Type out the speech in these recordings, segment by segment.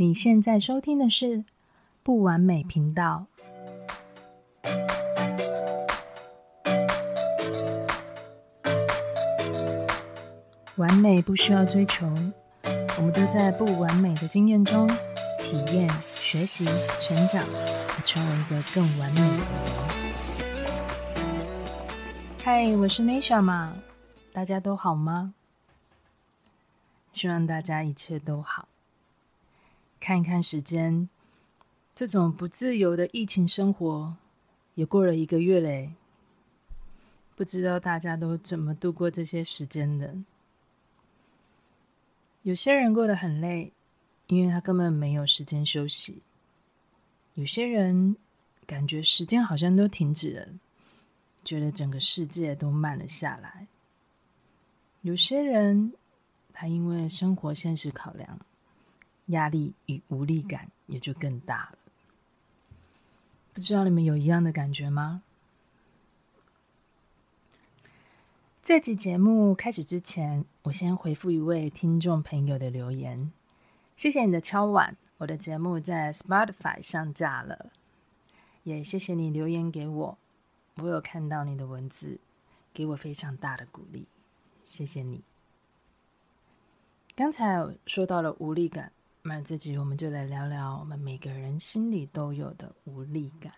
你现在收听的是不完美频道。完美不需要追求，我们都在不完美的经验中体验、学习、成长，和成为一个更完美的人。嗨，我是 Nisha 嘛，大家都好吗？希望大家一切都好。看一看时间，这种不自由的疫情生活也过了一个月嘞。不知道大家都怎么度过这些时间的？有些人过得很累，因为他根本没有时间休息；有些人感觉时间好像都停止了，觉得整个世界都慢了下来；有些人他因为生活现实考量。压力与无力感也就更大了。不知道你们有一样的感觉吗？这集节目开始之前，我先回复一位听众朋友的留言。谢谢你的敲碗，我的节目在 Spotify 上架了。也谢谢你留言给我，我有看到你的文字，给我非常大的鼓励。谢谢你。刚才说到了无力感。那这集我们就来聊聊我们每个人心里都有的无力感。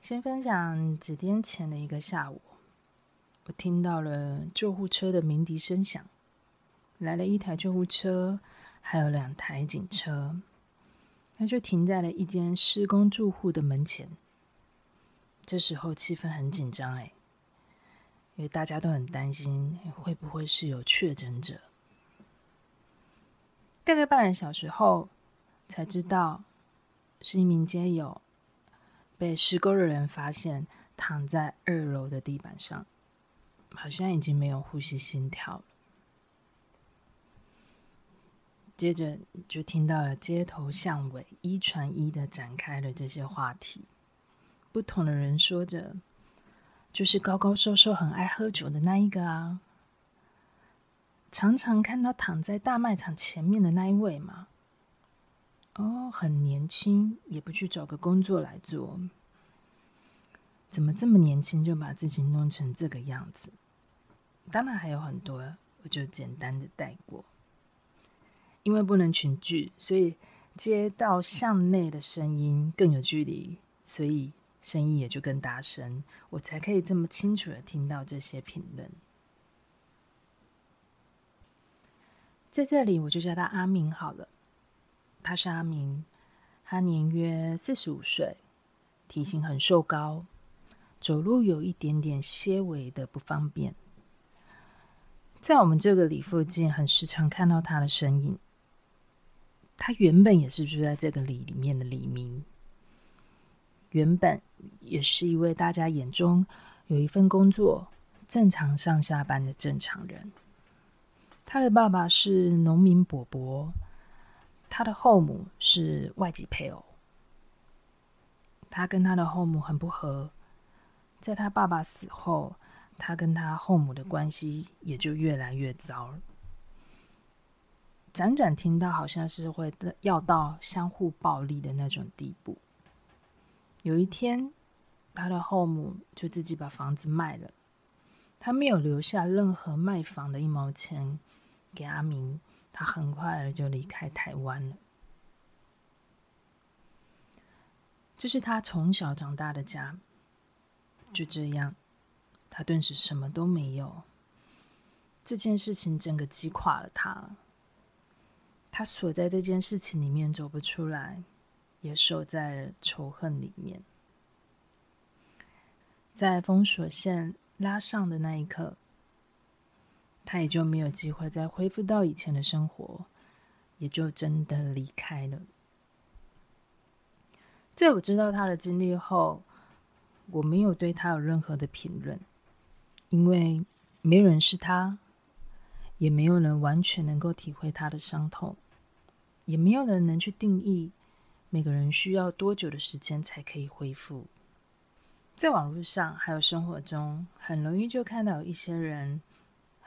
先分享几天前的一个下午，我听到了救护车的鸣笛声响，来了一台救护车，还有两台警车，它就停在了一间施工住户的门前。这时候气氛很紧张，哎，因为大家都很担心会不会是有确诊者。大概半个小时后，才知道是一名街友被施工的人发现躺在二楼的地板上，好像已经没有呼吸心跳了。接着就听到了街头巷尾一传一的展开了这些话题，不同的人说着：“就是高高瘦瘦、很爱喝酒的那一个啊。”常常看到躺在大卖场前面的那一位吗？哦，很年轻，也不去找个工作来做，怎么这么年轻就把自己弄成这个样子？当然还有很多，我就简单的带过。因为不能群聚，所以街道巷内的声音更有距离，所以声音也就更大声，我才可以这么清楚的听到这些评论。在这里，我就叫他阿明好了。他是阿明，他年约四十五岁，体型很瘦高，走路有一点点些微的不方便。在我们这个里附近，很时常看到他的身影。他原本也是住在这个里里面的李明，原本也是一位大家眼中有一份工作、正常上下班的正常人。他的爸爸是农民伯伯，他的后母是外籍配偶。他跟他的后母很不和，在他爸爸死后，他跟他后母的关系也就越来越糟了。辗转听到好像是会要到相互暴力的那种地步。有一天，他的后母就自己把房子卖了，他没有留下任何卖房的一毛钱。给阿明，他很快的就离开台湾了。这是他从小长大的家，就这样，他顿时什么都没有。这件事情整个击垮了他，他锁在这件事情里面走不出来，也守在了仇恨里面。在封锁线拉上的那一刻。他也就没有机会再恢复到以前的生活，也就真的离开了。在我知道他的经历后，我没有对他有任何的评论，因为没人是他，也没有人完全能够体会他的伤痛，也没有人能去定义每个人需要多久的时间才可以恢复。在网络上还有生活中，很容易就看到一些人。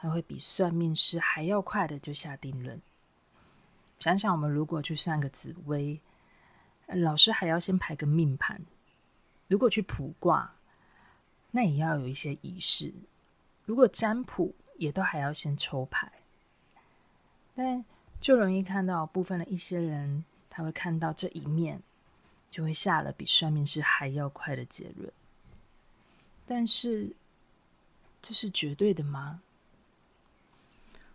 还会比算命师还要快的就下定论，想想我们如果去上个紫微，老师还要先排个命盘；如果去卜卦，那也要有一些仪式；如果占卜，也都还要先抽牌。但就容易看到部分的一些人，他会看到这一面，就会下了比算命师还要快的结论。但是，这是绝对的吗？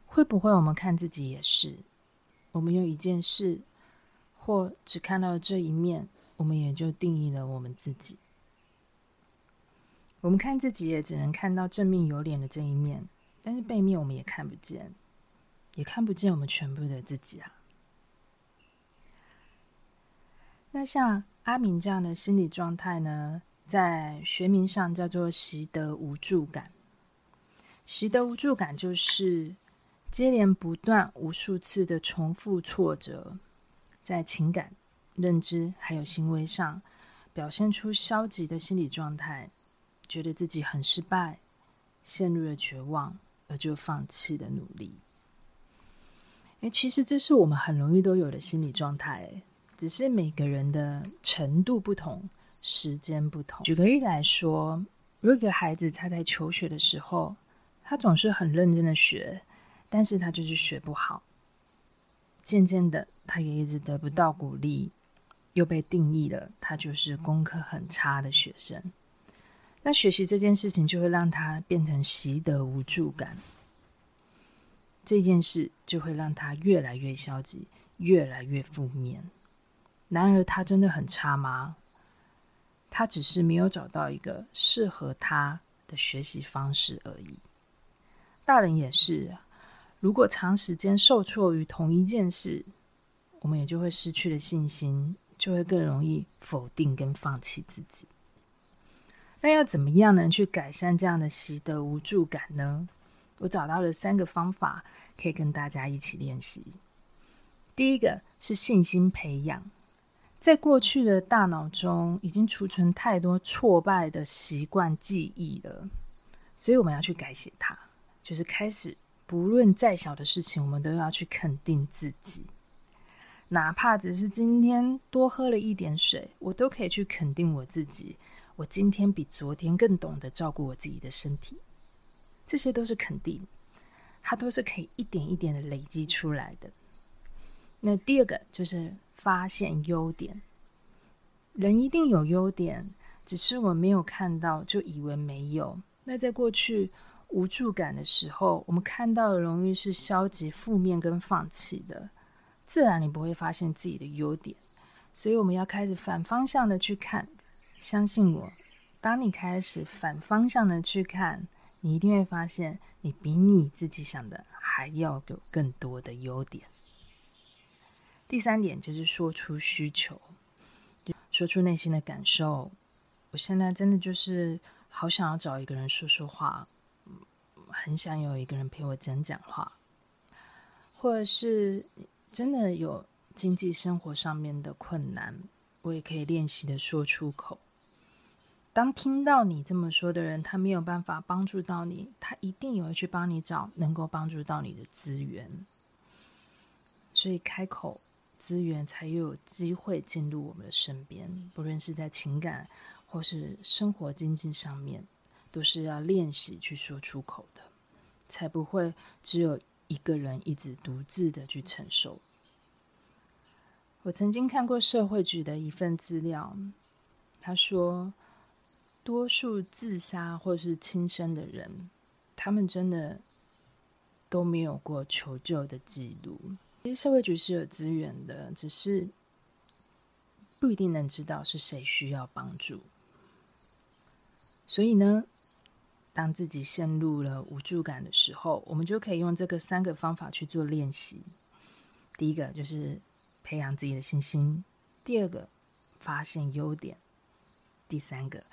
会不会我们看自己也是？我们用一件事，或只看到了这一面，我们也就定义了我们自己。我们看自己也只能看到正面有脸的这一面，但是背面我们也看不见，也看不见我们全部的自己啊。那像阿明这样的心理状态呢，在学名上叫做习得无助感。习得无助感就是。接连不断、无数次的重复挫折，在情感、认知还有行为上表现出消极的心理状态，觉得自己很失败，陷入了绝望，而就放弃了努力。诶，其实这是我们很容易都有的心理状态，只是每个人的程度不同，时间不同。举个例来说，如果一个孩子他在求学的时候，他总是很认真的学。但是他就是学不好，渐渐的，他也一直得不到鼓励，又被定义了，他就是功课很差的学生。那学习这件事情就会让他变成习得无助感，这件事就会让他越来越消极，越来越负面。然而，他真的很差吗？他只是没有找到一个适合他的学习方式而已。大人也是。如果长时间受挫于同一件事，我们也就会失去了信心，就会更容易否定跟放弃自己。那要怎么样能？去改善这样的习得无助感呢？我找到了三个方法，可以跟大家一起练习。第一个是信心培养，在过去的大脑中已经储存太多挫败的习惯记忆了，所以我们要去改写它，就是开始。不论再小的事情，我们都要去肯定自己，哪怕只是今天多喝了一点水，我都可以去肯定我自己。我今天比昨天更懂得照顾我自己的身体，这些都是肯定，它都是可以一点一点的累积出来的。那第二个就是发现优点，人一定有优点，只是我没有看到，就以为没有。那在过去。无助感的时候，我们看到的容易是消极、负面跟放弃的，自然你不会发现自己的优点。所以我们要开始反方向的去看。相信我，当你开始反方向的去看，你一定会发现你比你自己想的还要有更多的优点。第三点就是说出需求，说出内心的感受。我现在真的就是好想要找一个人说说话。很想有一个人陪我讲讲话，或者是真的有经济生活上面的困难，我也可以练习的说出口。当听到你这么说的人，他没有办法帮助到你，他一定也会去帮你找能够帮助到你的资源。所以开口，资源才又有机会进入我们的身边，不论是在情感或是生活经济上面，都是要练习去说出口的。才不会只有一个人一直独自的去承受。我曾经看过社会局的一份资料，他说，多数自杀或是轻生的人，他们真的都没有过求救的记录。其实社会局是有资源的，只是不一定能知道是谁需要帮助。所以呢，当自己陷入了无助感的时候，我们就可以用这个三个方法去做练习。第一个就是培养自己的信心；第二个发现优点；第三个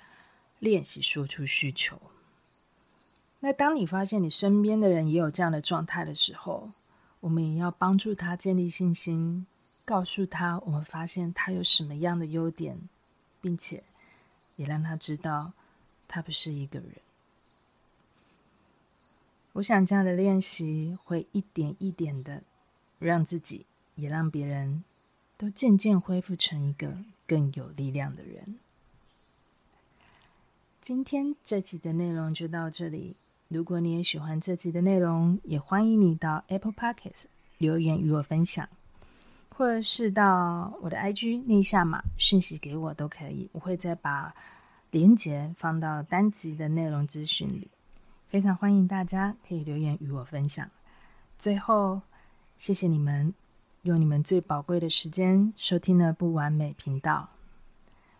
练习说出需求。那当你发现你身边的人也有这样的状态的时候，我们也要帮助他建立信心，告诉他我们发现他有什么样的优点，并且也让他知道他不是一个人。我想这样的练习会一点一点的让自己也让别人都渐渐恢复成一个更有力量的人。今天这集的内容就到这里。如果你也喜欢这集的内容，也欢迎你到 Apple Podcast 留言与我分享，或者是到我的 IG 内夏玛讯息给我都可以。我会再把连接放到单集的内容资讯里。非常欢迎大家可以留言与我分享。最后，谢谢你们用你们最宝贵的时间收听了不完美频道。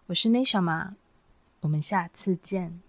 我是 n a 内小马。我们下次见。